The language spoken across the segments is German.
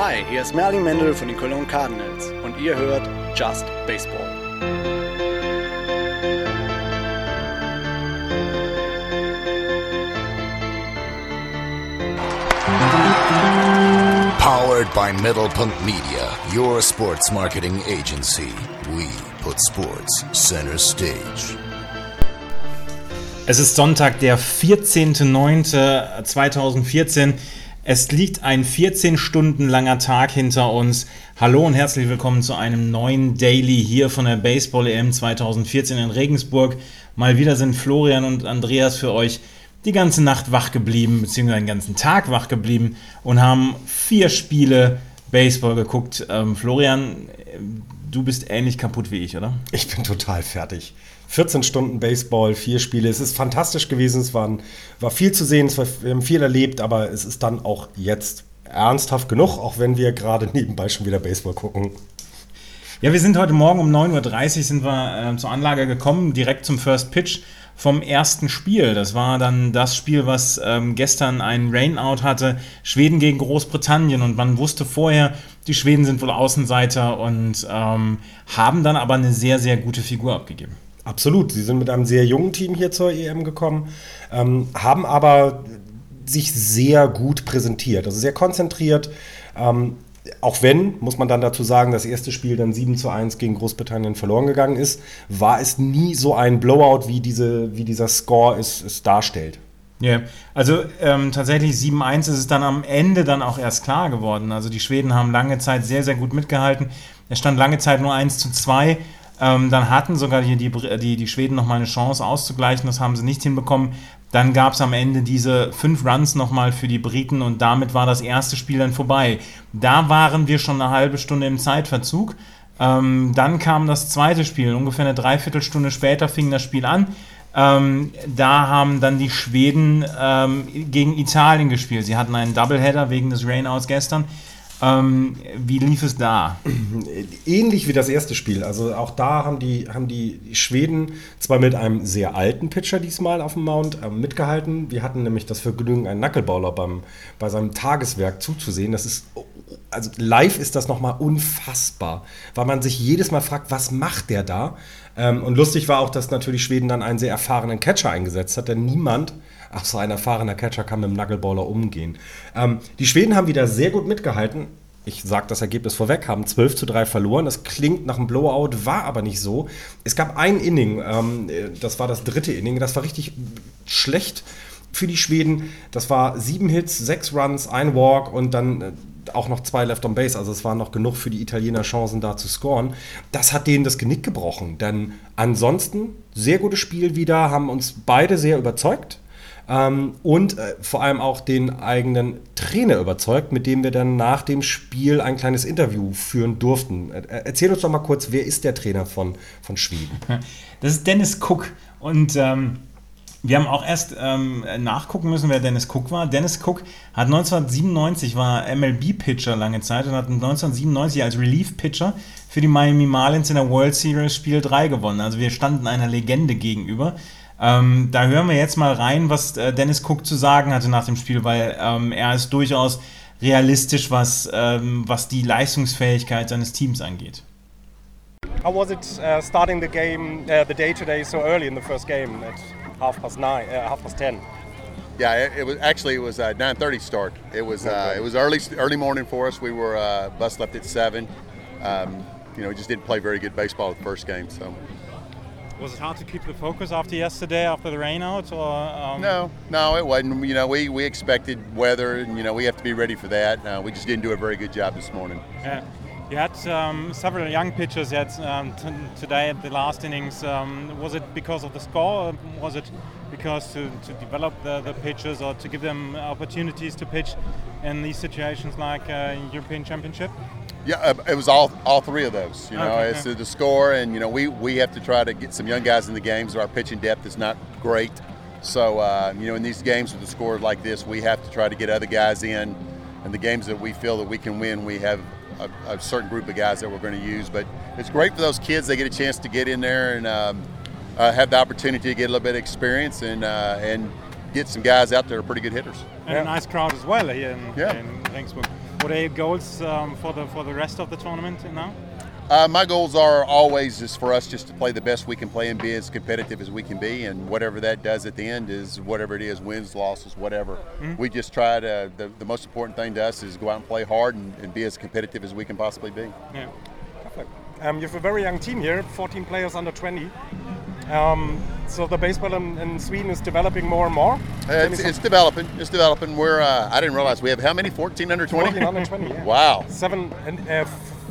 Hi, hier ist Merlin Mendel von den Cologne Cardinals und ihr hört Just Baseball. Powered by Middlepunkt Media, your sports marketing agency. We put sports center stage. Es ist Sonntag, der 14.09.2014. Es liegt ein 14 Stunden langer Tag hinter uns. Hallo und herzlich willkommen zu einem neuen Daily hier von der Baseball EM 2014 in Regensburg. Mal wieder sind Florian und Andreas für euch die ganze Nacht wach geblieben, beziehungsweise den ganzen Tag wach geblieben und haben vier Spiele Baseball geguckt. Ähm, Florian, du bist ähnlich kaputt wie ich, oder? Ich bin total fertig. 14 Stunden Baseball, vier Spiele. Es ist fantastisch gewesen. Es waren, war viel zu sehen, es war, wir haben viel erlebt, aber es ist dann auch jetzt ernsthaft genug, auch wenn wir gerade nebenbei schon wieder Baseball gucken. Ja, wir sind heute Morgen um 9.30 Uhr sind wir äh, zur Anlage gekommen, direkt zum First Pitch vom ersten Spiel. Das war dann das Spiel, was ähm, gestern ein Rainout hatte, Schweden gegen Großbritannien. Und man wusste vorher, die Schweden sind wohl Außenseiter und ähm, haben dann aber eine sehr, sehr gute Figur abgegeben. Absolut. Sie sind mit einem sehr jungen Team hier zur EM gekommen, ähm, haben aber sich sehr gut präsentiert, also sehr konzentriert. Ähm, auch wenn, muss man dann dazu sagen, das erste Spiel dann 7 zu 1 gegen Großbritannien verloren gegangen ist, war es nie so ein Blowout, wie, diese, wie dieser Score es, es darstellt. Ja, yeah. also ähm, tatsächlich 7-1 ist es dann am Ende dann auch erst klar geworden. Also die Schweden haben lange Zeit sehr, sehr gut mitgehalten. Es stand lange Zeit nur 1 zu 2. Ähm, dann hatten sogar die, die, die, die Schweden nochmal eine Chance auszugleichen, das haben sie nicht hinbekommen. Dann gab es am Ende diese fünf Runs nochmal für die Briten und damit war das erste Spiel dann vorbei. Da waren wir schon eine halbe Stunde im Zeitverzug. Ähm, dann kam das zweite Spiel, ungefähr eine Dreiviertelstunde später fing das Spiel an. Ähm, da haben dann die Schweden ähm, gegen Italien gespielt. Sie hatten einen Doubleheader wegen des Rainouts gestern. Ähm, wie lief es da? Ähnlich wie das erste Spiel. Also auch da haben die, haben die Schweden zwar mit einem sehr alten Pitcher diesmal auf dem Mount äh, mitgehalten. Wir hatten nämlich das Vergnügen, einen Knucklebowler beim, bei seinem Tageswerk zuzusehen. Das ist, also live ist das nochmal unfassbar, weil man sich jedes Mal fragt, was macht der da? Ähm, und lustig war auch, dass natürlich Schweden dann einen sehr erfahrenen Catcher eingesetzt hat, denn niemand so ein erfahrener Catcher kann mit dem Knuckleballer umgehen. Ähm, die Schweden haben wieder sehr gut mitgehalten. Ich sage das Ergebnis vorweg, haben 12 zu 3 verloren. Das klingt nach einem Blowout, war aber nicht so. Es gab ein Inning, ähm, das war das dritte Inning, das war richtig schlecht für die Schweden. Das war sieben Hits, sechs Runs, ein Walk und dann äh, auch noch zwei Left on Base. Also es waren noch genug für die Italiener Chancen da zu scoren. Das hat denen das Genick gebrochen. Denn ansonsten sehr gutes Spiel wieder, haben uns beide sehr überzeugt. Ähm, und äh, vor allem auch den eigenen Trainer überzeugt, mit dem wir dann nach dem Spiel ein kleines Interview führen durften. Äh, erzähl uns doch mal kurz, wer ist der Trainer von, von Schweden? Das ist Dennis Cook und ähm wir haben auch erst ähm, nachgucken müssen, wer Dennis Cook war. Dennis Cook hat 1997 war MLB-Pitcher lange Zeit und hat 1997 als Relief-Pitcher für die Miami Marlins in der World Series Spiel 3 gewonnen. Also wir standen einer Legende gegenüber. Ähm, da hören wir jetzt mal rein, was äh, Dennis Cook zu sagen hatte nach dem Spiel, weil ähm, er ist durchaus realistisch, was, ähm, was die Leistungsfähigkeit seines Teams angeht. How was it uh, starting the game, uh, the day today, so early in the first game at half past nine, uh, half past ten? Yeah, it, it, was actually it was a 9:30 start. It was uh, it was early early morning for us. We were uh, bus left at seven. Um, you know, we just didn't play very good baseball the first game, so. Was it hard to keep the focus after yesterday, after the rain out? Or, um... No, no, it wasn't. You know, we, we expected weather, and you know we have to be ready for that. Uh, we just didn't do a very good job this morning. Yeah. You had um, several young pitchers yet um, today at the last innings. Um, was it because of the score, or was it because to, to develop the, the pitchers or to give them opportunities to pitch in these situations like uh, European Championship? Yeah, uh, it was all all three of those. You know, okay, it's the score, and you know we we have to try to get some young guys in the games. Our pitching depth is not great, so uh, you know in these games with the score like this, we have to try to get other guys in. And the games that we feel that we can win, we have a, a certain group of guys that we're going to use. But it's great for those kids; they get a chance to get in there and um, uh, have the opportunity to get a little bit of experience and uh, and get some guys out there are pretty good hitters. And yeah. a nice crowd as well here in, yeah. in Regensburg. What are your goals um, for the for the rest of the tournament now? Uh, my goals are always is for us just to play the best we can play and be as competitive as we can be, and whatever that does at the end is whatever it is, wins, losses, whatever. Mm-hmm. We just try to. The, the, most important thing to us is go out and play hard and, and be as competitive as we can possibly be. Yeah. Perfect. Um, you have a very young team here, 14 players under 20. Um, so the baseball in, in, Sweden is developing more and more. Uh, it's, it's, developing. It's developing. We're. Uh, I didn't realize we have how many? 14 under 20. 14 under 20. Yeah. wow. Seven and uh,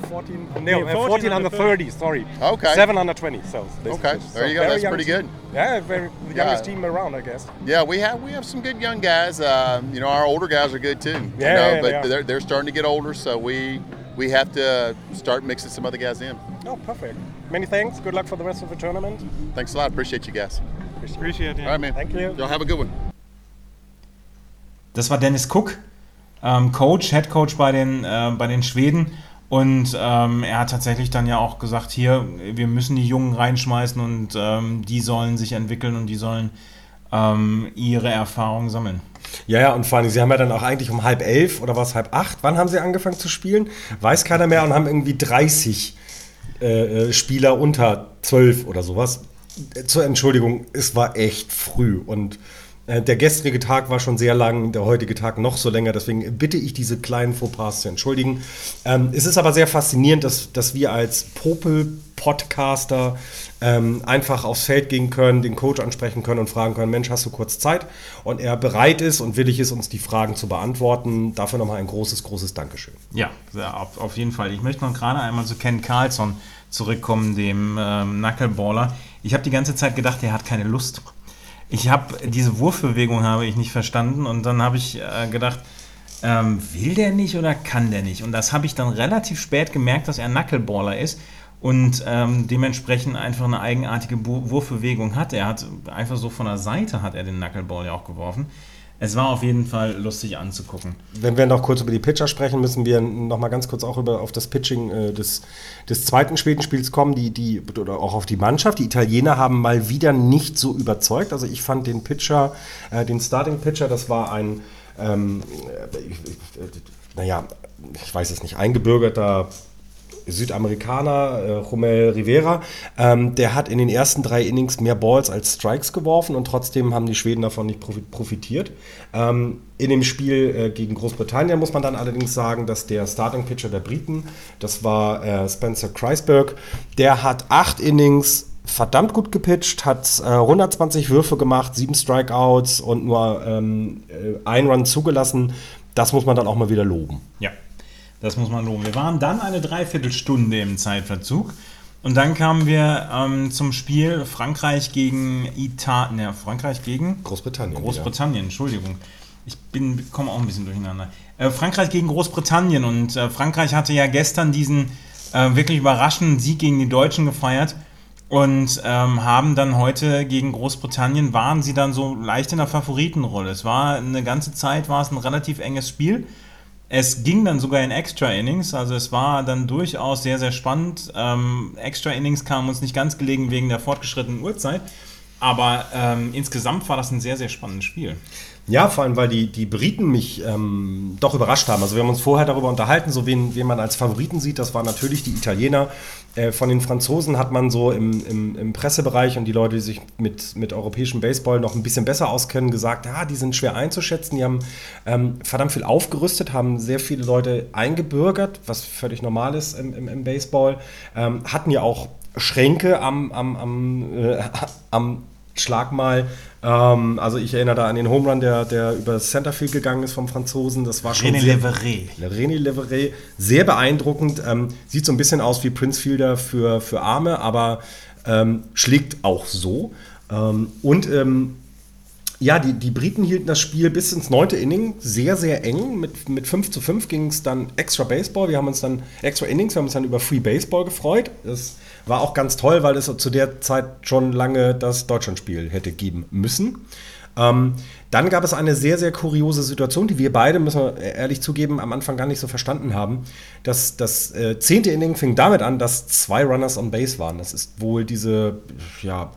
14. No, yeah, 14, 14 under 30. 30. Sorry. Okay. Seven under 20. So okay. So there you go. That's pretty team. good. Yeah, very the youngest yeah. team around, I guess. Yeah, we have we have some good young guys. Uh, you know, our older guys are good too. Yeah, you know, yeah but they are. they're starting to get older, so we we have to start mixing some other guys in. Oh, perfect. Many thanks. Good luck for the rest of the tournament. Thanks a lot. Appreciate you guys. Appreciate it. All right, man. Thank you. Y'all have a good one. Das war Dennis Cook, ähm, Coach, Head Coach bei den, äh, bei den Schweden. Und ähm, er hat tatsächlich dann ja auch gesagt, hier, wir müssen die Jungen reinschmeißen und ähm, die sollen sich entwickeln und die sollen ähm, ihre Erfahrungen sammeln. Ja, ja, und vor allem, sie haben ja dann auch eigentlich um halb elf oder was, halb acht, wann haben sie angefangen zu spielen? Weiß keiner mehr und haben irgendwie 30 äh, äh, Spieler unter zwölf oder sowas. Zur Entschuldigung, es war echt früh und äh, der gestrige Tag war schon sehr lang, der heutige Tag noch so länger. Deswegen bitte ich diese kleinen Fauxpas zu entschuldigen. Ähm, es ist aber sehr faszinierend, dass, dass wir als Popel-Podcaster ähm, einfach aufs Feld gehen können, den Coach ansprechen können und fragen können: Mensch, hast du kurz Zeit? Und er bereit ist und willig ist, uns die Fragen zu beantworten. Dafür nochmal ein großes, großes Dankeschön. Ja, auf, auf jeden Fall. Ich möchte noch gerade einmal zu Ken Carlson zurückkommen, dem ähm, Knuckleballer. Ich habe die ganze Zeit gedacht, er hat keine Lust ich habe diese Wurfbewegung habe ich nicht verstanden und dann habe ich äh, gedacht, ähm, will der nicht oder kann der nicht? Und das habe ich dann relativ spät gemerkt, dass er Knuckleballer ist und ähm, dementsprechend einfach eine eigenartige Wurfbewegung hat. Er hat einfach so von der Seite hat er den Knuckleball ja auch geworfen. Es war auf jeden Fall lustig anzugucken. Wenn wir noch kurz über die Pitcher sprechen, müssen wir noch mal ganz kurz auch über, auf das Pitching äh, des, des zweiten späten Spiels kommen, die, die, oder auch auf die Mannschaft. Die Italiener haben mal wieder nicht so überzeugt. Also ich fand den Pitcher, äh, den Starting Pitcher, das war ein, ähm, äh, naja, ich weiß es nicht, eingebürgerter Südamerikaner, äh, Romel Rivera, ähm, der hat in den ersten drei Innings mehr Balls als Strikes geworfen und trotzdem haben die Schweden davon nicht profitiert. Ähm, in dem Spiel äh, gegen Großbritannien muss man dann allerdings sagen, dass der Starting Pitcher der Briten, das war äh, Spencer Kreisberg, der hat acht Innings verdammt gut gepitcht, hat äh, 120 Würfe gemacht, sieben Strikeouts und nur ähm, äh, ein Run zugelassen. Das muss man dann auch mal wieder loben. Ja. Das muss man loben. Wir waren dann eine Dreiviertelstunde im Zeitverzug. Und dann kamen wir ähm, zum Spiel Frankreich gegen Italien. Ja, Frankreich gegen Großbritannien. Großbritannien, ja. Entschuldigung. Ich bin, komme auch ein bisschen durcheinander. Äh, Frankreich gegen Großbritannien. Und äh, Frankreich hatte ja gestern diesen äh, wirklich überraschenden Sieg gegen die Deutschen gefeiert. Und ähm, haben dann heute gegen Großbritannien, waren sie dann so leicht in der Favoritenrolle. Es war eine ganze Zeit, war es ein relativ enges Spiel. Es ging dann sogar in Extra Innings, also es war dann durchaus sehr, sehr spannend. Ähm, Extra Innings kamen uns nicht ganz gelegen wegen der fortgeschrittenen Uhrzeit, aber ähm, insgesamt war das ein sehr, sehr spannendes Spiel. Ja, vor allem, weil die, die Briten mich ähm, doch überrascht haben. Also wir haben uns vorher darüber unterhalten, so wen, wen man als Favoriten sieht. Das waren natürlich die Italiener. Äh, von den Franzosen hat man so im, im, im, Pressebereich und die Leute, die sich mit, mit europäischem Baseball noch ein bisschen besser auskennen, gesagt, ja, die sind schwer einzuschätzen. Die haben ähm, verdammt viel aufgerüstet, haben sehr viele Leute eingebürgert, was völlig normal ist im, im, im Baseball. Ähm, hatten ja auch Schränke am, am, am, äh, am Schlag mal. Ähm, also ich erinnere da an den Home Run, der, der über Centerfield gegangen ist vom Franzosen. Das war schon René Leveré. René Leveré. Sehr beeindruckend. Ähm, sieht so ein bisschen aus wie Prince Fielder für, für Arme, aber ähm, schlägt auch so. Ähm, und ähm, ja, die, die Briten hielten das Spiel bis ins neunte Inning sehr, sehr eng. Mit, mit 5 zu 5 ging es dann extra Baseball. Wir haben uns dann, extra Innings, wir haben uns dann über Free Baseball gefreut. Das war auch ganz toll, weil es zu der Zeit schon lange das Deutschlandspiel hätte geben müssen. Ähm, dann gab es eine sehr, sehr kuriose Situation, die wir beide, müssen wir ehrlich zugeben, am Anfang gar nicht so verstanden haben. Das, das äh, zehnte Inning fing damit an, dass zwei Runners on Base waren. Das ist wohl diese, ja,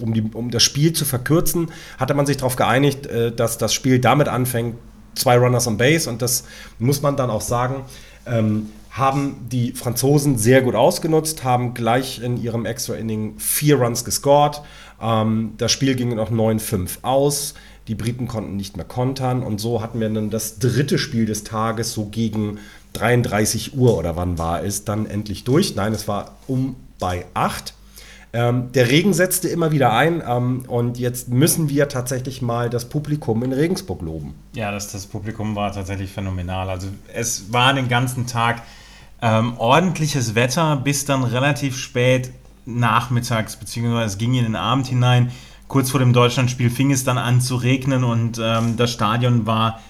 um, die, um das Spiel zu verkürzen, hatte man sich darauf geeinigt, äh, dass das Spiel damit anfängt, zwei Runners on Base und das muss man dann auch sagen. Ähm, haben die Franzosen sehr gut ausgenutzt, haben gleich in ihrem Extra-Inning vier Runs gescored. Ähm, das Spiel ging noch 9-5 aus. Die Briten konnten nicht mehr kontern und so hatten wir dann das dritte Spiel des Tages so gegen 33 Uhr oder wann war es dann endlich durch. Nein, es war um bei 8. Ähm, der Regen setzte immer wieder ein ähm, und jetzt müssen wir tatsächlich mal das Publikum in Regensburg loben. Ja, das, das Publikum war tatsächlich phänomenal. Also es war den ganzen Tag ähm, ordentliches Wetter bis dann relativ spät nachmittags, beziehungsweise es ging in den Abend hinein. Kurz vor dem Deutschlandspiel fing es dann an zu regnen und ähm, das Stadion war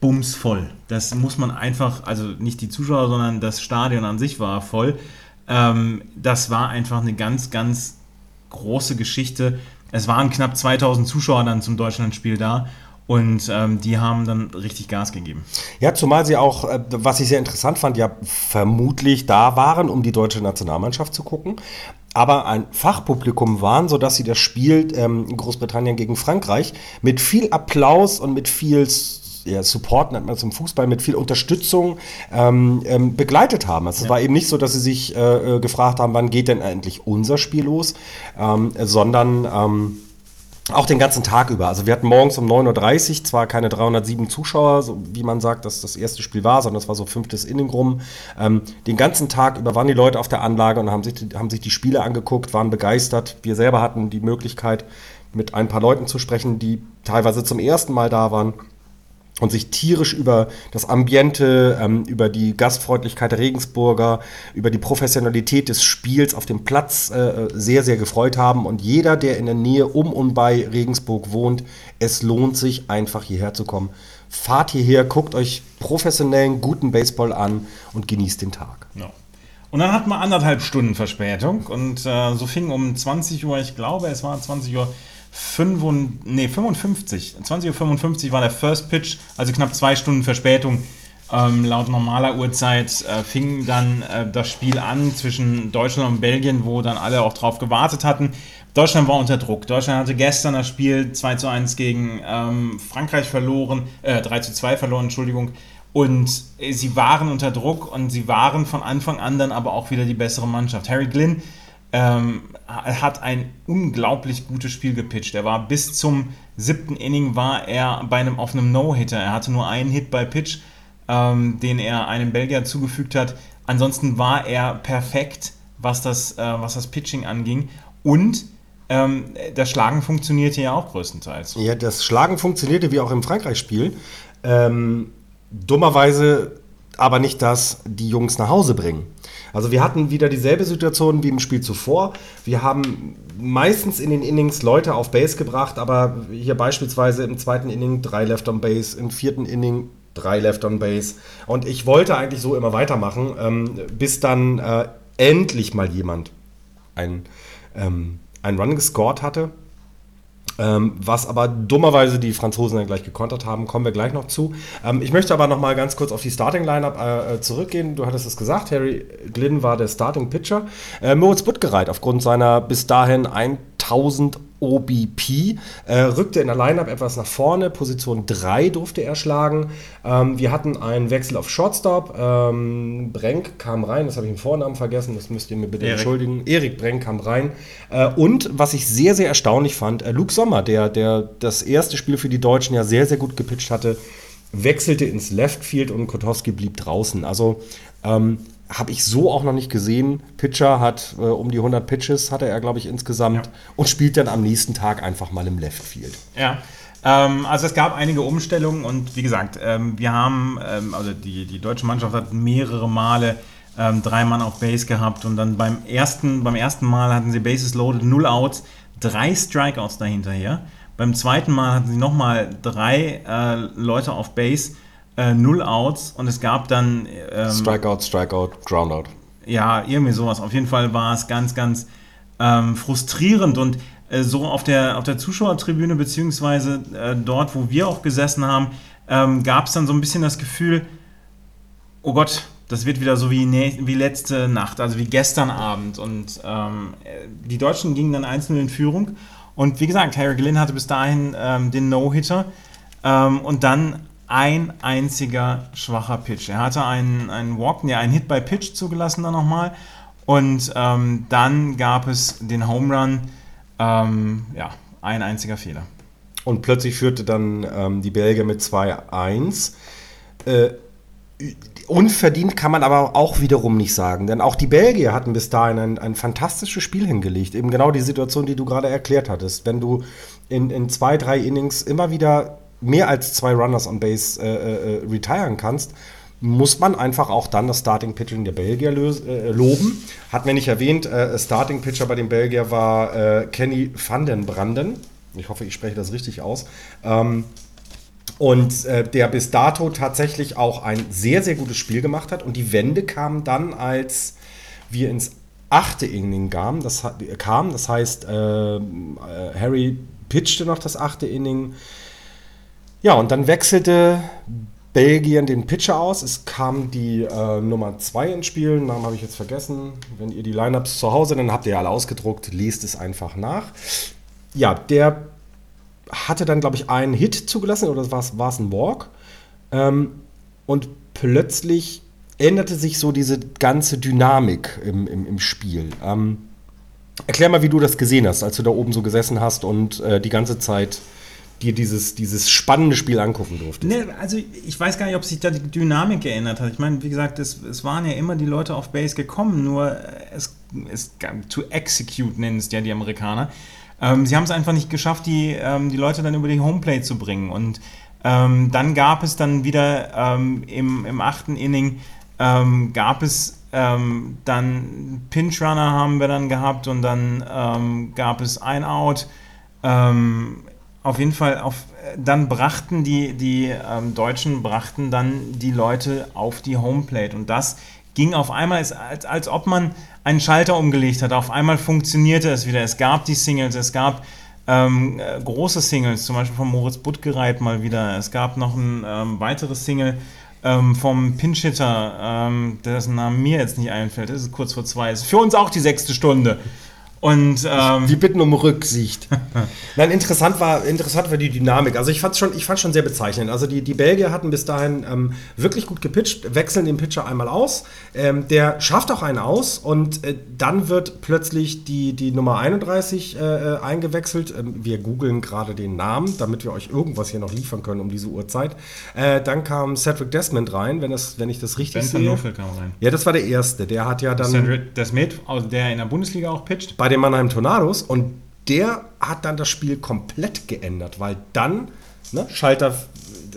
bumsvoll. Das muss man einfach, also nicht die Zuschauer, sondern das Stadion an sich war voll. Ähm, das war einfach eine ganz, ganz große Geschichte. Es waren knapp 2000 Zuschauer dann zum Deutschlandspiel da. Und ähm, die haben dann richtig Gas gegeben. Ja, zumal sie auch, äh, was ich sehr interessant fand, ja vermutlich da waren, um die deutsche Nationalmannschaft zu gucken, aber ein Fachpublikum waren, sodass sie das Spiel ähm, Großbritannien gegen Frankreich mit viel Applaus und mit viel ja, Support nennt man es im Fußball, mit viel Unterstützung ähm, ähm, begleitet haben. Also ja. Es war eben nicht so, dass sie sich äh, äh, gefragt haben, wann geht denn endlich unser Spiel los, ähm, sondern ähm, auch den ganzen Tag über. Also wir hatten morgens um 9.30 Uhr zwar keine 307 Zuschauer, so wie man sagt, dass das erste Spiel war, sondern es war so fünftes Inning rum. Ähm, den ganzen Tag über waren die Leute auf der Anlage und haben sich, haben sich die Spiele angeguckt, waren begeistert. Wir selber hatten die Möglichkeit, mit ein paar Leuten zu sprechen, die teilweise zum ersten Mal da waren und sich tierisch über das Ambiente, ähm, über die Gastfreundlichkeit der Regensburger, über die Professionalität des Spiels auf dem Platz äh, sehr, sehr gefreut haben. Und jeder, der in der Nähe um und bei Regensburg wohnt, es lohnt sich einfach hierher zu kommen. Fahrt hierher, guckt euch professionellen, guten Baseball an und genießt den Tag. Ja. Und dann hatten wir anderthalb Stunden Verspätung und äh, so fing um 20 Uhr, ich glaube, es war 20 Uhr 5, nee, 55. 20.55 Uhr war der First Pitch, also knapp zwei Stunden Verspätung. Ähm, laut normaler Uhrzeit äh, fing dann äh, das Spiel an zwischen Deutschland und Belgien, wo dann alle auch drauf gewartet hatten. Deutschland war unter Druck. Deutschland hatte gestern das Spiel 2 zu 1 gegen ähm, Frankreich verloren, äh, 3 zu 2 verloren, Entschuldigung. Und äh, sie waren unter Druck und sie waren von Anfang an dann aber auch wieder die bessere Mannschaft. Harry Glynn ähm, hat ein unglaublich gutes Spiel gepitcht. Er war bis zum siebten Inning war er bei einem auf einem No-Hitter. Er hatte nur einen Hit bei Pitch, ähm, den er einem Belgier zugefügt hat. Ansonsten war er perfekt, was das, äh, was das Pitching anging. Und ähm, das Schlagen funktionierte ja auch größtenteils. Ja, das Schlagen funktionierte wie auch im Frankreich-Spiel. Ähm, dummerweise aber nicht, dass die Jungs nach Hause bringen. Also wir hatten wieder dieselbe Situation wie im Spiel zuvor. Wir haben meistens in den Innings Leute auf Base gebracht, aber hier beispielsweise im zweiten Inning drei Left on Base, im vierten Inning drei Left on Base. Und ich wollte eigentlich so immer weitermachen, ähm, bis dann äh, endlich mal jemand ein, ähm, Run gescored hatte. Ähm, was aber dummerweise die Franzosen dann gleich gekontert haben, kommen wir gleich noch zu. Ähm, ich möchte aber noch mal ganz kurz auf die Starting Lineup äh, äh, zurückgehen. Du hattest es gesagt, Harry Glynn war der Starting Pitcher. Äh, Moritz Buttgereit aufgrund seiner bis dahin 1000 OBP, äh, rückte in der Lineup etwas nach vorne, Position 3 durfte er schlagen. Ähm, wir hatten einen Wechsel auf Shortstop, ähm, Brenk kam rein, das habe ich im Vornamen vergessen, das müsst ihr mir bitte Erik. entschuldigen. Erik Brenk kam rein. Äh, und was ich sehr, sehr erstaunlich fand, äh, Luke Sommer, der, der das erste Spiel für die Deutschen ja sehr, sehr gut gepitcht hatte, wechselte ins Left Field und Kotowski blieb draußen. Also ähm, habe ich so auch noch nicht gesehen. Pitcher hat äh, um die 100 Pitches, hatte er, glaube ich, insgesamt ja. und spielt dann am nächsten Tag einfach mal im Left Field. Ja. Ähm, also es gab einige Umstellungen und wie gesagt, ähm, wir haben, ähm, also die, die deutsche Mannschaft hat mehrere Male drei Mann auf Base gehabt und dann beim ersten, beim ersten Mal hatten sie Bases loaded, null Outs, drei Strikeouts dahinterher. Beim zweiten Mal hatten sie nochmal drei äh, Leute auf Base äh, null Outs und es gab dann. Ähm, Strikeout, Strikeout, Groundout. Ja, irgendwie sowas. Auf jeden Fall war es ganz, ganz ähm, frustrierend und äh, so auf der, auf der Zuschauertribüne, beziehungsweise äh, dort, wo wir auch gesessen haben, ähm, gab es dann so ein bisschen das Gefühl, oh Gott, das wird wieder so wie, wie letzte Nacht, also wie gestern Abend. Und ähm, die Deutschen gingen dann einzeln in Führung. Und wie gesagt, Harry Glynn hatte bis dahin ähm, den No-Hitter. Ähm, und dann ein einziger schwacher Pitch. Er hatte einen, einen Walk, ja, einen Hit by Pitch zugelassen dann nochmal. Und ähm, dann gab es den Home Run. Ähm, ja, ein einziger Fehler. Und plötzlich führte dann ähm, die Belgier mit 2-1. Äh, unverdient kann man aber auch wiederum nicht sagen, denn auch die Belgier hatten bis dahin ein, ein fantastisches Spiel hingelegt. Eben genau die Situation, die du gerade erklärt hattest. Wenn du in, in zwei, drei Innings immer wieder mehr als zwei Runners on Base äh, äh, retiren kannst, muss man einfach auch dann das Starting Pitching der Belgier äh, loben. Hat mir nicht erwähnt, äh, Starting Pitcher bei den Belgier war äh, Kenny van den Branden. Ich hoffe, ich spreche das richtig aus. Ähm, und äh, der bis dato tatsächlich auch ein sehr, sehr gutes Spiel gemacht hat. Und die Wende kam dann, als wir ins achte Inning kamen. Das, kam, das heißt, äh, Harry pitchte noch das achte Inning. Ja, und dann wechselte Belgien den Pitcher aus. Es kam die äh, Nummer 2 ins Spiel. Namen habe ich jetzt vergessen. Wenn ihr die Lineups zu Hause, dann habt ihr alle ausgedruckt. Lest es einfach nach. Ja, der hatte dann, glaube ich, einen Hit zugelassen oder war es ein Walk. Ähm, und plötzlich änderte sich so diese ganze Dynamik im, im, im Spiel. Ähm, erklär mal, wie du das gesehen hast, als du da oben so gesessen hast und äh, die ganze Zeit dir dieses, dieses spannende Spiel angucken durftest. Nee, also ich weiß gar nicht, ob sich da die Dynamik geändert hat. Ich meine, wie gesagt, es, es waren ja immer die Leute auf Base gekommen, nur es, es to execute nennen es ja die Amerikaner. Ähm, sie haben es einfach nicht geschafft, die, ähm, die Leute dann über die Homeplay zu bringen. Und ähm, dann gab es dann wieder ähm, im, im achten Inning ähm, gab es ähm, dann Pinch Runner haben wir dann gehabt und dann gab es ein Out. Ähm, auf jeden Fall, auf, dann brachten die, die ähm, Deutschen brachten dann die Leute auf die Homeplate und das ging auf einmal, als, als ob man einen Schalter umgelegt hat. Auf einmal funktionierte es wieder. Es gab die Singles, es gab ähm, äh, große Singles, zum Beispiel von Moritz Buttgereit mal wieder. Es gab noch ein ähm, weiteres Single ähm, vom Pinchitter, ähm, dessen Name mir jetzt nicht einfällt. Es ist kurz vor zwei. Es ist für uns auch die sechste Stunde. Und, ähm, Wir bitten um Rücksicht. Nein, interessant war, interessant war die Dynamik. Also ich fand schon, ich fand schon sehr bezeichnend. Also die, die Belgier hatten bis dahin ähm, wirklich gut gepitcht, wechseln den Pitcher einmal aus. Ähm, der schafft auch einen aus und äh, dann wird plötzlich die, die Nummer 31 äh, äh, eingewechselt. Ähm, wir googeln gerade den Namen, damit wir euch irgendwas hier noch liefern können um diese Uhrzeit. Äh, dann kam Cedric Desmond rein, wenn, das, wenn ich das richtig ben sehe. Van kam rein. Ja, das war der erste. Der hat ja dann. Cedric Desmond, der in der Bundesliga auch pitcht. Bei den Mannheim Tornados und der hat dann das Spiel komplett geändert, weil dann ne, Schalter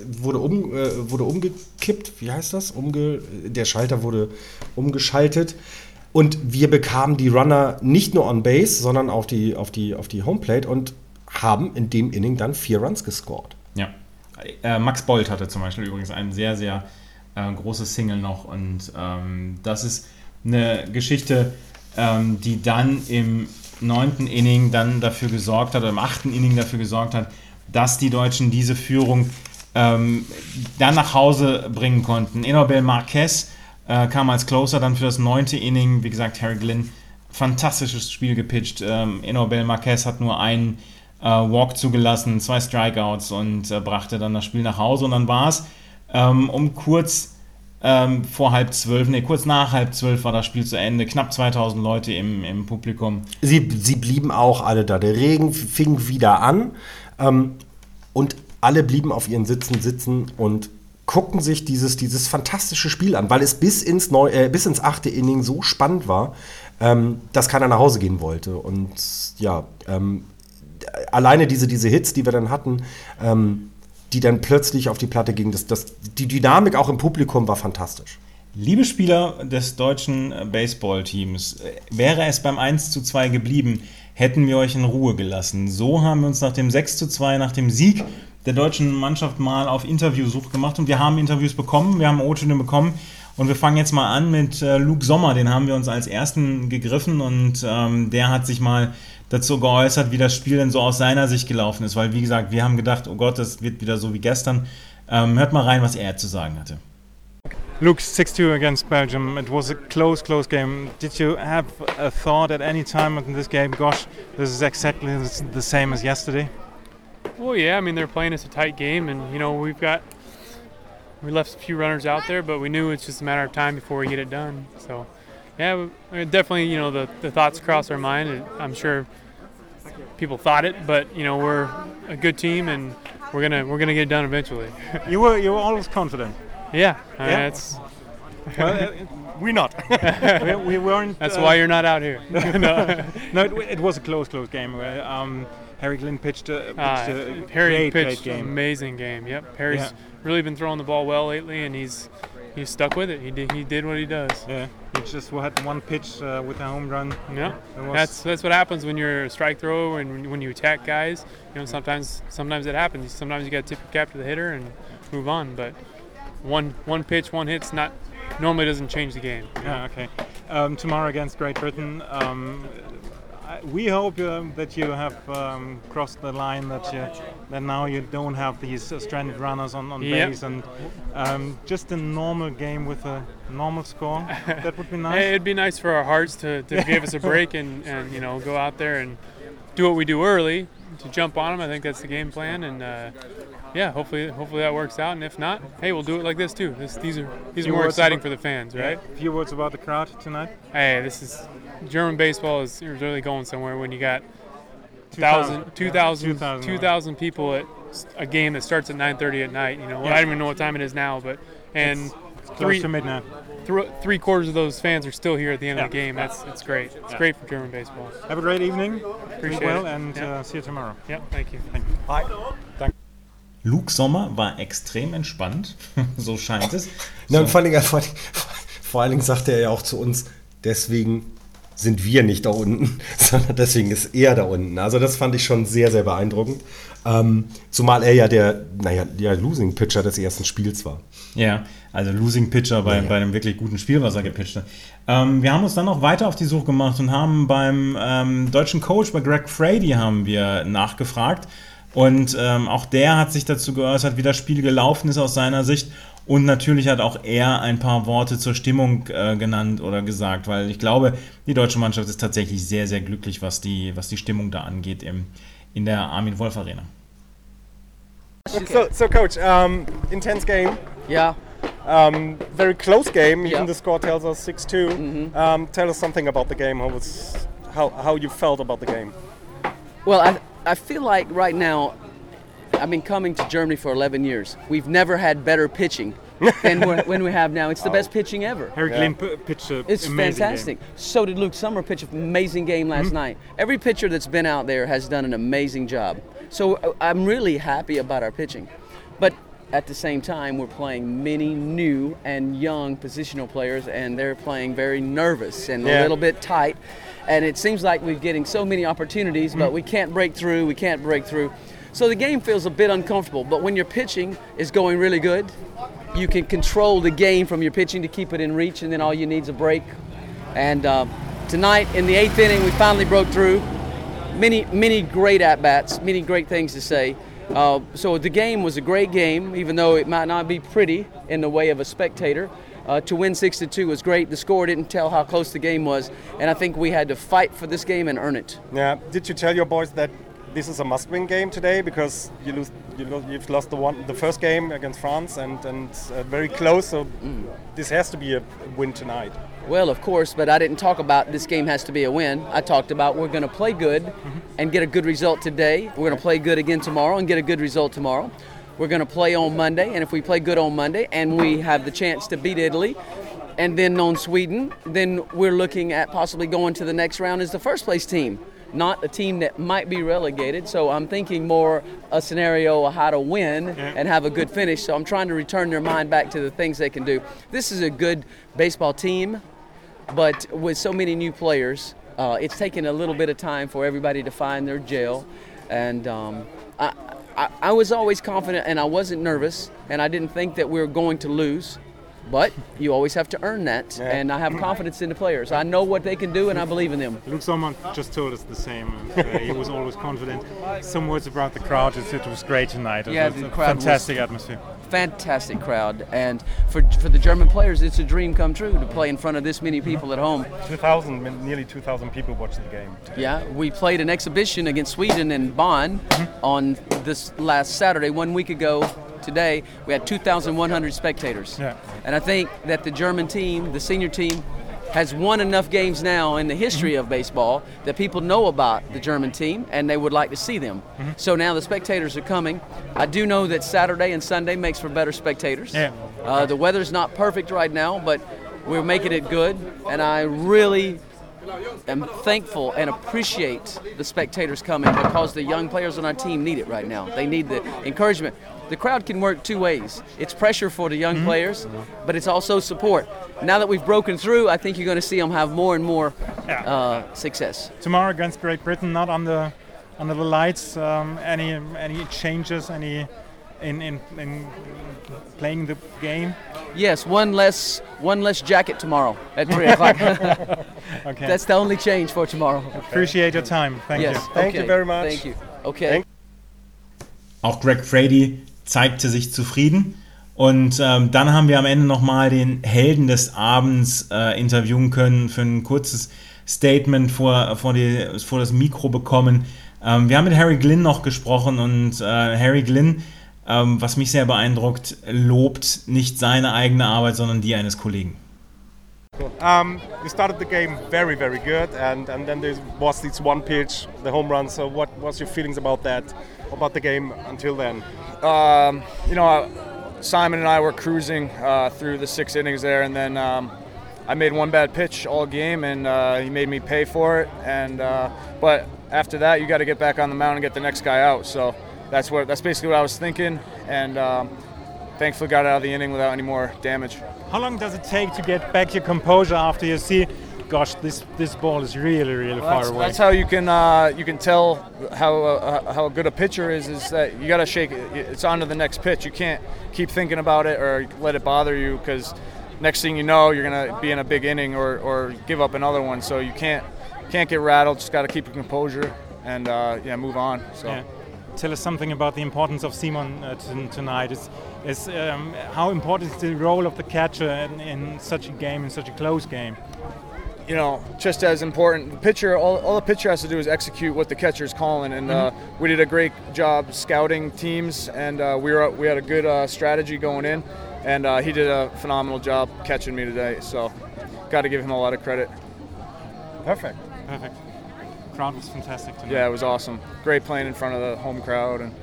wurde, um, äh, wurde umgekippt, wie heißt das? Umge der Schalter wurde umgeschaltet und wir bekamen die Runner nicht nur on Base, sondern auf die, auf die, auf die Homeplate und haben in dem Inning dann vier Runs gescored. Ja. Äh, Max Bolt hatte zum Beispiel übrigens ein sehr, sehr äh, großes Single noch und ähm, das ist eine Geschichte, ähm, die dann im neunten Inning dann dafür gesorgt hat, oder im achten Inning dafür gesorgt hat, dass die Deutschen diese Führung ähm, dann nach Hause bringen konnten. Enobel Marquez äh, kam als Closer dann für das neunte Inning. Wie gesagt, Harry Glynn, fantastisches Spiel gepitcht. Ähm, Enobel Marquez hat nur einen äh, Walk zugelassen, zwei Strikeouts und äh, brachte dann das Spiel nach Hause. Und dann war es ähm, um kurz ähm, vor halb zwölf, nee, kurz nach halb zwölf war das Spiel zu Ende. Knapp 2000 Leute im, im Publikum. Sie, sie blieben auch alle da. Der Regen fing wieder an ähm, und alle blieben auf ihren Sitzen sitzen und guckten sich dieses, dieses fantastische Spiel an, weil es bis ins, Neu äh, bis ins achte Inning so spannend war, ähm, dass keiner nach Hause gehen wollte. Und ja, ähm, alleine diese, diese Hits, die wir dann hatten, ähm, die dann plötzlich auf die Platte ging. Das, das, die Dynamik auch im Publikum war fantastisch. Liebe Spieler des deutschen Baseballteams, wäre es beim 1 zu 2 geblieben, hätten wir euch in Ruhe gelassen. So haben wir uns nach dem 6 zu 2, nach dem Sieg der deutschen Mannschaft mal auf Interviewsuche gemacht und wir haben Interviews bekommen, wir haben O-Töne bekommen und wir fangen jetzt mal an mit äh, Luke Sommer, den haben wir uns als ersten gegriffen und ähm, der hat sich mal dazu geäußert, wie das Spiel denn so aus seiner Sicht gelaufen ist. Weil, wie gesagt, wir haben gedacht, oh Gott, das wird wieder so wie gestern. Ähm, hört mal rein, was er zu sagen hatte. Luke, 6-2 against Belgium. It was a close, close game. Did you have a thought at any time in this game, gosh, this is exactly the same as yesterday? Well, yeah. I mean, they're playing us a tight game, and you know we've got we left a few runners out there, but we knew it's just a matter of time before we get it done. So, yeah, we, definitely, you know, the, the thoughts cross our mind, and I'm sure people thought it, but you know, we're a good team, and we're gonna we're gonna get it done eventually. You were you were always confident. yeah, I mean, Yeah? it's Well, uh, We not. we, we weren't. that's uh, why you're not out here. no. No, it, it was a close, close game. where, Um, Harry Glynn pitched a, pitched Uh, a Harry great, pitched great an game. amazing game. Yep, Harry's Yeah. really been throwing the ball well lately, and he's he's stuck with it. He did he did what he does. Yeah, he just had one pitch uh, with a home run. Yeah, that's that's what happens when you're a strike thrower and when- when you attack guys. You know, sometimes sometimes it happens. Sometimes you got to tip your cap to the hitter and move on. But one one pitch, one hit's not normally doesn't change the game. Yeah, okay. Um, tomorrow against Great Britain. Um, I, we hope um, that you have um, crossed the line. That you that now you don't have these uh, stranded runners on, on Yep. base and um, just a normal game with a normal score. that would be nice. It'd be nice for our hearts to, to give us a break and, and you know go out there and do what we do early to jump on them. I think that's the game plan, and uh, yeah, hopefully hopefully that works out. And if not, hey, we'll do it like this too. This, these are these are more exciting about- for the fans, right? Few words about the crowd tonight. Hey, this is German baseball is really going somewhere when you got 2,000, 1,000, 2,000, 2,000, 2,000 people at a game that starts at 9:30 at night. You know, Yeah. I don't even know what time it is now, but and Close three to midnight. Thr- three quarters of those fans are still here at the end of the Yeah. game. That's it's great. It's Yeah. great for German baseball. Have a great evening. Appreciate Be well, it. and Yeah. uh, see you tomorrow. Yep, thank you. Luke Sommer war extrem entspannt, so scheint es. Na, und vor allen, Dingen, vor, vor allen Dingen sagte er ja auch zu uns, deswegen sind wir nicht da unten, sondern deswegen ist er da unten. Also das fand ich schon sehr, sehr beeindruckend. Ähm, zumal er ja der, naja, der Losing Pitcher des ersten Spiels war. Ja, also Losing Pitcher bei, Ja. bei einem wirklich guten Spiel, was er gepitcht hat. Ähm, wir haben uns dann noch weiter auf die Suche gemacht und haben beim ähm, deutschen Coach, bei Greg Frady, haben wir nachgefragt. Und ähm, auch der hat sich dazu geäußert, wie das Spiel gelaufen ist aus seiner Sicht. Und natürlich hat auch er ein paar Worte zur Stimmung äh, genannt oder gesagt, weil ich glaube, die deutsche Mannschaft ist tatsächlich sehr, sehr glücklich, was die, was die Stimmung da angeht im, in der Armin Wolf Arena. So, so coach, um, intense game, Yeah. um, very close game. Even Yeah. the score tells us 6-2. Um, tell us something about the game. How was how, how you felt about the game? Well, I, I feel like right now, I've been coming to Germany for 11 years. We've never had better pitching than when we have now. It's the best pitching ever. Harry Glynn p- pitched a It's fantastic. Game. So did Luke Summer pitch an amazing game last night. Every pitcher that's been out there has done an amazing job. So uh, I'm really happy about our pitching. But at the same time, we're playing many new and young positional players, and they're playing very nervous and a little bit tight. And it seems like we're getting so many opportunities, but we can't break through. We can't break through. So the game feels a bit uncomfortable. But when your pitching is going really good, you can control the game from your pitching to keep it in reach, and then all you need is a break. And uh, tonight, in the eighth inning, we finally broke through. Many, many great at bats, many great things to say. Uh, so the game was a great game, even though it might not be pretty in the way of a spectator. Uh, to win six to two was great. The score didn't tell how close the game was, and I think we had to fight for this game and earn it. Yeah. Did you tell your boys that this is a must-win game today because you lose, you you've lost the one, the first game against France, and and uh, very close. So this has to be a win tonight. Well, of course, but I didn't talk about this game has to be a win. I talked about we're going to play good and get a good result today. We're going to play good again tomorrow and get a good result tomorrow. We're going to play on Monday, and if we play good on Monday and we have the chance to beat Italy and then on Sweden, then we're looking at possibly going to the next round as the first place team, not a team that might be relegated. So I'm thinking more a scenario of how to win and have a good finish. So I'm trying to return their mind back to the things they can do. This is a good baseball team but with so many new players, uh, it's taken a little bit of time for everybody to find their gel. And um, I, I, I was always confident and I wasn't nervous, and I didn't think that we were going to lose. But you always have to earn that, and I have confidence in the players. I know what they can do, and I believe in them. Luke Sommer just told us the same. And, uh, he was always confident. Some words about the crowd. It, it was great tonight. It Yeah, was the a crowd was- fantastic atmosphere. Fantastic crowd, and for for the German players, it's a dream come true to play in front of this many people at home. 2,000, nearly 2,000 people watched the game. Yeah, we played an exhibition against Sweden in Bonn mm-hmm. on this last Saturday, one week ago, today, we had 2,100 spectators. Yeah. And I think that the German team, the senior team, has won enough games now in the history of baseball that people know about the German team and they would like to see them. So now the spectators are coming. I do know that Saturday and Sunday makes for better spectators. Yeah. Uh, the weather's not perfect right now, but we're making it good, and I really am thankful and appreciate the spectators coming because the young players on our team need it right now. They need the encouragement. The crowd can work two ways. It's pressure for the young players, but it's also support. Now that we've broken through, I think you're going to see them have more and more Yeah. uh, success. Tomorrow against Great Britain, not under under the lights. Um, any any changes? Any in, in in playing the game? Yes, one less one less jacket tomorrow at three o'clock. Okay. That's the only change for tomorrow. Appreciate your time. Thank yes. you. Thank you very much. Thank you. Okay. Auch Greg Frady zeigte sich zufrieden. Und ähm, dann haben wir am Ende nochmal den Helden des Abends äh, interviewen können, für ein kurzes Statement vor, vor, die, vor das Mikro bekommen. Ähm, wir haben mit Harry Glynn noch gesprochen und äh, Harry Glynn, ähm, was mich sehr beeindruckt, lobt nicht seine eigene Arbeit, sondern die eines Kollegen. Um, you started the game very, very good, and, and then there was this one pitch, the home run. So, what was your feelings about that, about the game until then? Um, you know, Simon and I were cruising uh, through the six innings there, and then um, I made one bad pitch all game, and uh, he made me pay for it. And uh, but after that, you got to get back on the mound and get the next guy out. So that's what that's basically what I was thinking, and um, thankfully got out of the inning without any more damage. How long does it take to get back your composure after you see, gosh, this this ball is really really Well, far that's, away? that's how you can uh, you can tell how uh, how good a pitcher is. Is that you got to shake it. It's on to the next pitch. You can't keep thinking about it or let it bother you because next thing you know you're gonna be in a big inning or, or give up another one. So you can't can't get rattled. Just got to keep your composure and uh, yeah move on. So. Yeah. Tell us something about the importance of Simon uh, tonight. Is is um, how important is the role of the catcher in, in such a game, in such a close game? You know, just as important. The pitcher, all, all the pitcher has to do is execute what the catcher is calling, and uh, we did a great job scouting teams, and uh, we were we had a good uh, strategy going in, and uh, he did a phenomenal job catching me today. So, got to give him a lot of credit. Perfect. Perfect. Crowd was fantastic tonight. Yeah, it was awesome. Great playing in front of the home crowd, and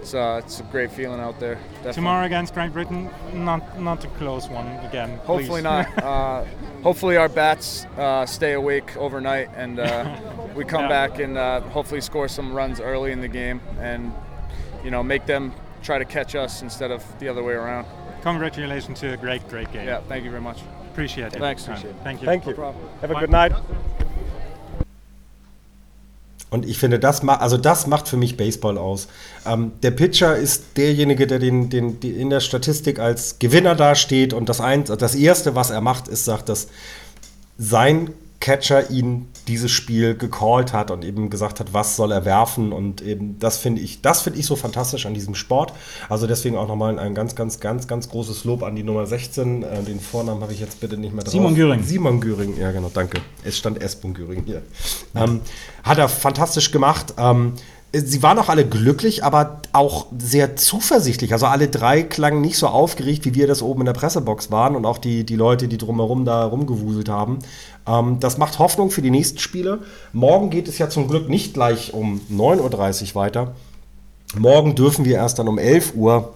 it's uh, it's a great feeling out there. Definitely. Tomorrow against Great Britain, not not a close one again. Hopefully please. not. uh, hopefully our bats uh, stay awake overnight and uh, we come Yeah. back and uh, hopefully score some runs early in the game and you know make them try to catch us instead of the other way around. Congratulations to a great, great game. Yeah, thank you very much. Appreciate it. Thanks. Right. Thank you. Thank you. No. Have a Bye. good night. Und ich finde, das macht, also das macht für mich Baseball aus. Ähm, der Pitcher ist derjenige, der den, den, die in der Statistik als Gewinner dasteht und das, ein, das Erste, was er macht, ist, sagt, dass sein Catcher ihn dieses Spiel gecallt hat und eben gesagt hat, was soll er werfen und eben das finde ich, das finde ich so fantastisch an diesem Sport. Also deswegen auch nochmal ein ganz, ganz, ganz, ganz großes Lob an die Nummer 16. Äh, den Vornamen habe ich jetzt bitte nicht mehr drauf. Simon Göring. Simon Göring, ja genau, danke. Es stand S. Göring hier. Ähm, hat er fantastisch gemacht. Ähm, Sie waren auch alle glücklich, aber auch sehr zuversichtlich. Also alle drei klangen nicht so aufgeregt, wie wir das oben in der Pressebox waren und auch die, die Leute, die drumherum da rumgewuselt haben. Ähm, das macht Hoffnung für die nächsten Spiele. Morgen geht es ja zum Glück nicht gleich um 9.30 Uhr weiter. Morgen dürfen wir erst dann um 11 Uhr.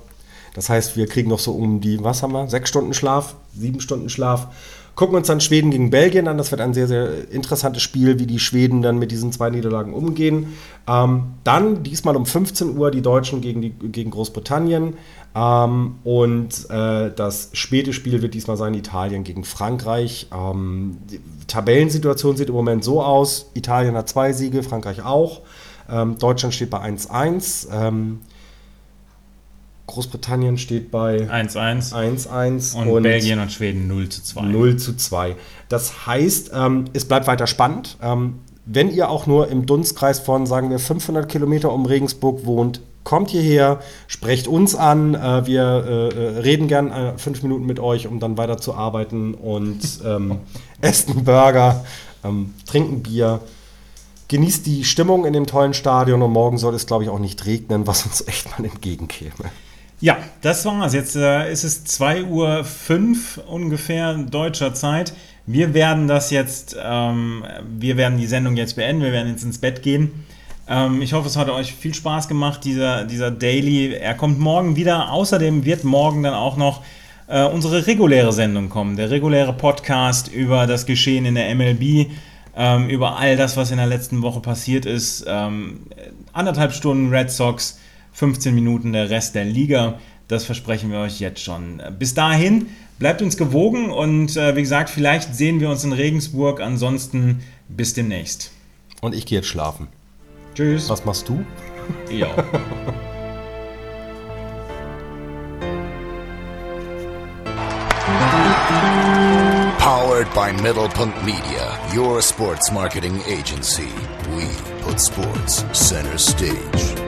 Das heißt, wir kriegen noch so um die, was haben wir? Sechs Stunden Schlaf, sieben Stunden Schlaf. Gucken uns dann Schweden gegen Belgien an. Das wird ein sehr, sehr interessantes Spiel, wie die Schweden dann mit diesen zwei Niederlagen umgehen. Ähm, dann diesmal um 15 Uhr die Deutschen gegen, die, gegen Großbritannien. Ähm, und äh, das späte Spiel wird diesmal sein Italien gegen Frankreich. Ähm, die Tabellensituation sieht im Moment so aus. Italien hat zwei Siege, Frankreich auch. Ähm, Deutschland steht bei 1-1. Großbritannien steht bei 1-1 1-1 und, Belgien und Schweden 0 zu 2. 0 zu 2. Das heißt, ähm, es bleibt weiter spannend. Ähm, wenn ihr auch nur im Dunstkreis von, sagen wir, 500 Kilometer um Regensburg wohnt, kommt hierher, sprecht uns an. Äh, wir äh, reden gern äh, fünf Minuten mit euch, um dann weiter zu arbeiten und ähm, esst einen Burger, ähm, trinken Bier. Genießt die Stimmung in dem tollen Stadion und morgen soll es, glaube ich, auch nicht regnen, was uns echt mal entgegenkäme. Ja, das war's. Jetzt äh, ist es 2.05 Uhr ungefähr deutscher Zeit. Wir werden das jetzt, ähm, wir werden die Sendung jetzt beenden, wir werden jetzt ins Bett gehen. Ähm, ich hoffe, es hat euch viel Spaß gemacht, dieser, dieser Daily. Er kommt morgen wieder. Außerdem wird morgen dann auch noch äh, unsere reguläre Sendung kommen. Der reguläre Podcast über das Geschehen in der MLB, ähm, über all das, was in der letzten Woche passiert ist. Ähm, anderthalb Stunden Red Sox 15 Minuten der Rest der Liga. Das versprechen wir euch jetzt schon. Bis dahin, bleibt uns gewogen und äh, wie gesagt, vielleicht sehen wir uns in Regensburg. Ansonsten bis demnächst. Und ich gehe jetzt schlafen. Tschüss. Was machst du? Ja. Powered by Middlepunkт Media, your sports marketing agency. We put sports center stage.